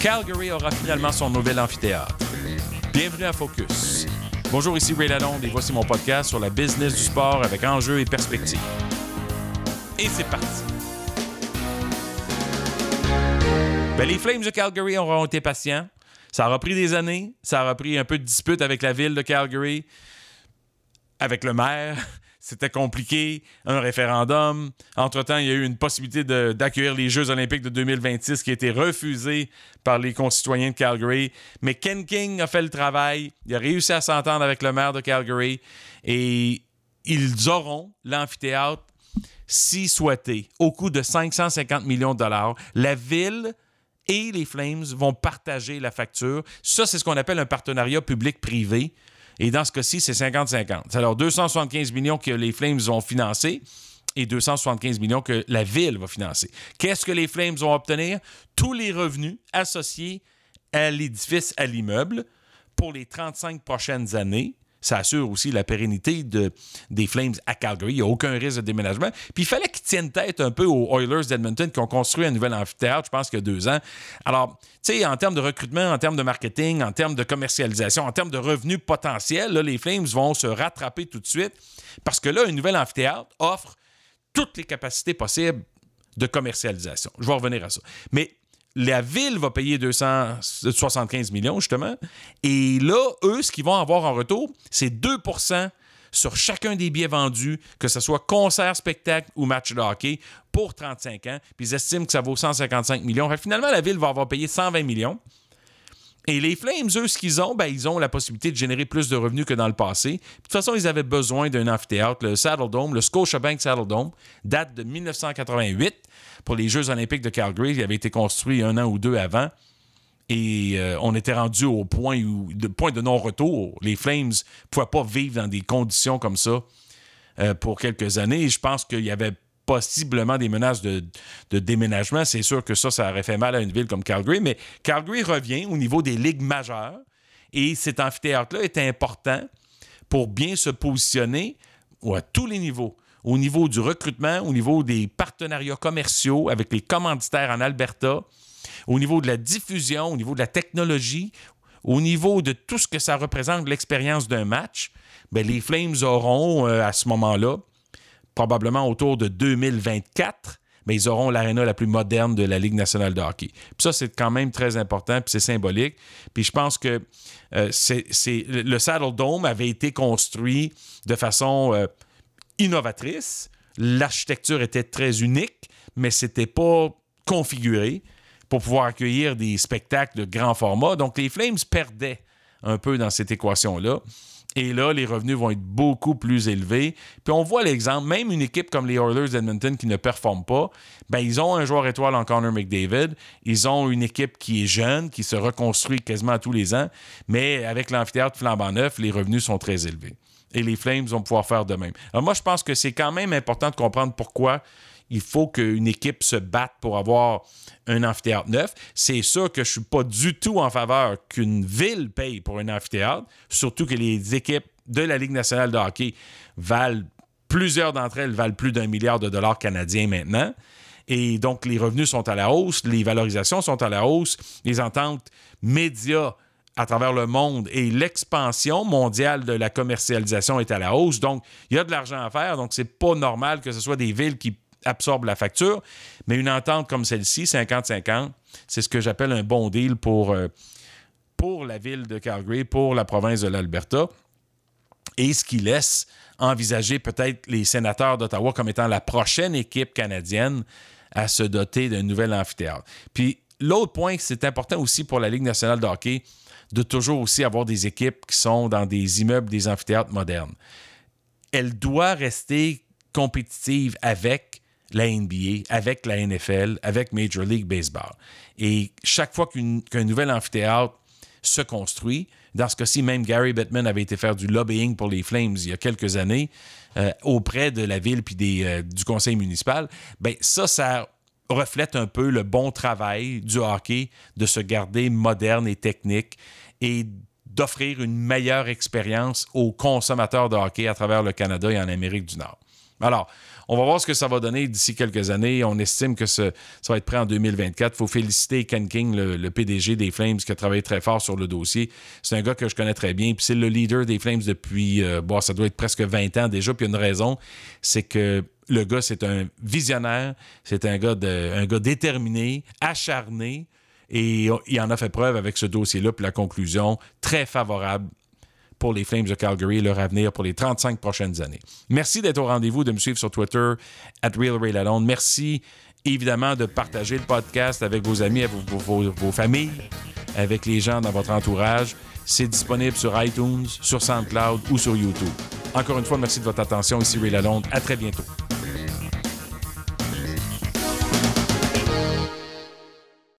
Calgary aura finalement son nouvel amphithéâtre. Bienvenue à Focus. Bonjour, ici Ray Lalonde et voici mon podcast sur la business du sport avec enjeux et perspectives. Et c'est parti. Ben, les Flames de Calgary auront été patients. Ça aura pris des années. Ça aura pris un peu de dispute avec la ville de Calgary, avec le maire. C'était compliqué, un référendum. Entre-temps, il y a eu une possibilité d'accueillir les Jeux olympiques de 2026 qui a été refusée par les concitoyens de Calgary. Mais Ken King a fait le travail. Il a réussi à s'entendre avec le maire de Calgary et ils auront l'amphithéâtre si souhaité, au coût de 550 millions de dollars. La ville et les Flames vont partager la facture. Ça, c'est ce qu'on appelle un partenariat public-privé. Et dans ce cas-ci, c'est 50-50. Alors, 275 millions que les Flames vont financer et 275 millions que la ville va financer. Qu'est-ce que les Flames vont obtenir? Tous les revenus associés à l'édifice, à l'immeuble, pour les 35 prochaines années ça assure aussi la pérennité de, des Flames à Calgary. Il n'y a aucun risque de déménagement. Puis il fallait qu'ils tiennent tête un peu aux Oilers d'Edmonton qui ont construit un nouvel amphithéâtre, je pense qu'il y a deux ans. Alors, tu sais, en termes de recrutement, en termes de marketing, en termes de commercialisation, en termes de revenus potentiels, les Flames vont se rattraper tout de suite parce que là, un nouvel amphithéâtre offre toutes les capacités possibles de commercialisation. Je vais revenir à ça. Mais la ville va payer 275 millions, justement. Et là, eux, ce qu'ils vont avoir en retour, c'est 2% sur chacun des billets vendus, que ce soit concert, spectacle ou match de hockey, pour 35 ans. Puis ils estiment que ça vaut 155 millions. finalement, la ville va avoir payé 120 millions. Et les Flames, eux, ce qu'ils ont, ben, ils ont la possibilité de générer plus de revenus que dans le passé. De toute façon, ils avaient besoin d'un amphithéâtre. Le Saddle Dome, le Scotiabank Saddle Dome, date de 1988 pour les Jeux olympiques de Calgary. Il avait été construit un an ou deux avant. Et euh, on était rendu au point, où, de, point de non-retour. Les Flames ne pouvaient pas vivre dans des conditions comme ça euh, pour quelques années. Et je pense qu'il y avait possiblement des menaces de, déménagement. C'est sûr que ça, ça aurait fait mal à une ville comme Calgary, mais Calgary revient au niveau des ligues majeures et cet amphithéâtre-là est important pour bien se positionner à tous les niveaux. Au niveau du recrutement, au niveau des partenariats commerciaux avec les commanditaires en Alberta, au niveau de la diffusion, au niveau de la technologie, au niveau de tout ce que ça représente l'expérience d'un match, bien, les Flames auront euh, à ce moment-là probablement autour de 2024, mais ils auront l'aréna la plus moderne de la Ligue nationale de hockey. Puis ça, c'est quand même très important, puis c'est symbolique. Puis je pense que euh, le Saddle Dome avait été construit de façon euh, innovatrice. L'architecture était très unique, mais c'était pas configuré pour pouvoir accueillir des spectacles de grand format. Donc les Flames perdaient un peu dans cette équation-là. Et là, les revenus vont être beaucoup plus élevés. Puis on voit l'exemple, même une équipe comme les Oilers d'Edmonton qui ne performe pas, ben ils ont un joueur étoile en Connor McDavid. Ils ont une équipe qui est jeune, qui se reconstruit quasiment tous les ans. Mais avec l'amphithéâtre flambant neuf, les revenus sont très élevés. Et les Flames vont pouvoir faire de même. Alors moi, je pense que c'est quand même important de comprendre pourquoi il faut qu'une équipe se batte pour avoir un amphithéâtre neuf. C'est sûr que je ne suis pas du tout en faveur qu'une ville paye pour un amphithéâtre, surtout que les équipes de la Ligue nationale de hockey valent, plusieurs d'entre elles valent plus d'un milliard de dollars canadiens maintenant. Et donc, les revenus sont à la hausse, les valorisations sont à la hausse, les ententes médias à travers le monde et l'expansion mondiale de la commercialisation est à la hausse. Donc, il y a de l'argent à faire. Donc, c'est pas normal que ce soit des villes qui absorbe la facture. Mais une entente comme celle-ci, 50-50, c'est ce que j'appelle un bon deal pour, euh, pour la ville de Calgary, pour la province de l'Alberta. Et ce qui laisse envisager peut-être les sénateurs d'Ottawa comme étant la prochaine équipe canadienne à se doter d'un nouvel amphithéâtre. Puis l'autre point, c'est important aussi pour la Ligue nationale de hockey de toujours aussi avoir des équipes qui sont dans des immeubles, des amphithéâtres modernes. Elle doit rester compétitive avec la NBA, avec la NFL, avec Major League Baseball. Et chaque fois qu'un nouvel amphithéâtre se construit, dans ce cas-ci, même Gary Bettman avait été faire du lobbying pour les Flames il y a quelques années euh, auprès de la ville puis euh, du conseil municipal. Ben ça, ça reflète un peu le bon travail du hockey de se garder moderne et technique et d'offrir une meilleure expérience aux consommateurs de hockey à travers le Canada et en Amérique du Nord. Alors, on va voir ce que ça va donner d'ici quelques années. On estime que ça va être prêt en 2024. Il faut féliciter Ken King, le, PDG des Flames, qui a travaillé très fort sur le dossier. C'est un gars que je connais très bien. Puis c'est le leader des Flames depuis, euh, bon, ça doit être presque 20 ans déjà. Puis une raison, c'est que le gars, c'est un visionnaire, c'est un gars, un gars déterminé, acharné, et il en a fait preuve avec ce dossier-là, puis la conclusion, très favorable pour les Flames de Calgary leur avenir pour les 35 prochaines années. Merci d'être au rendez-vous, de me suivre sur Twitter, at RealRayLalonde. Merci évidemment de partager le podcast avec vos amis, avec vos, vos familles, avec les gens dans votre entourage. C'est disponible sur iTunes, sur SoundCloud ou sur YouTube. Encore une fois, merci de votre attention. Ici Ray Lalonde. À très bientôt.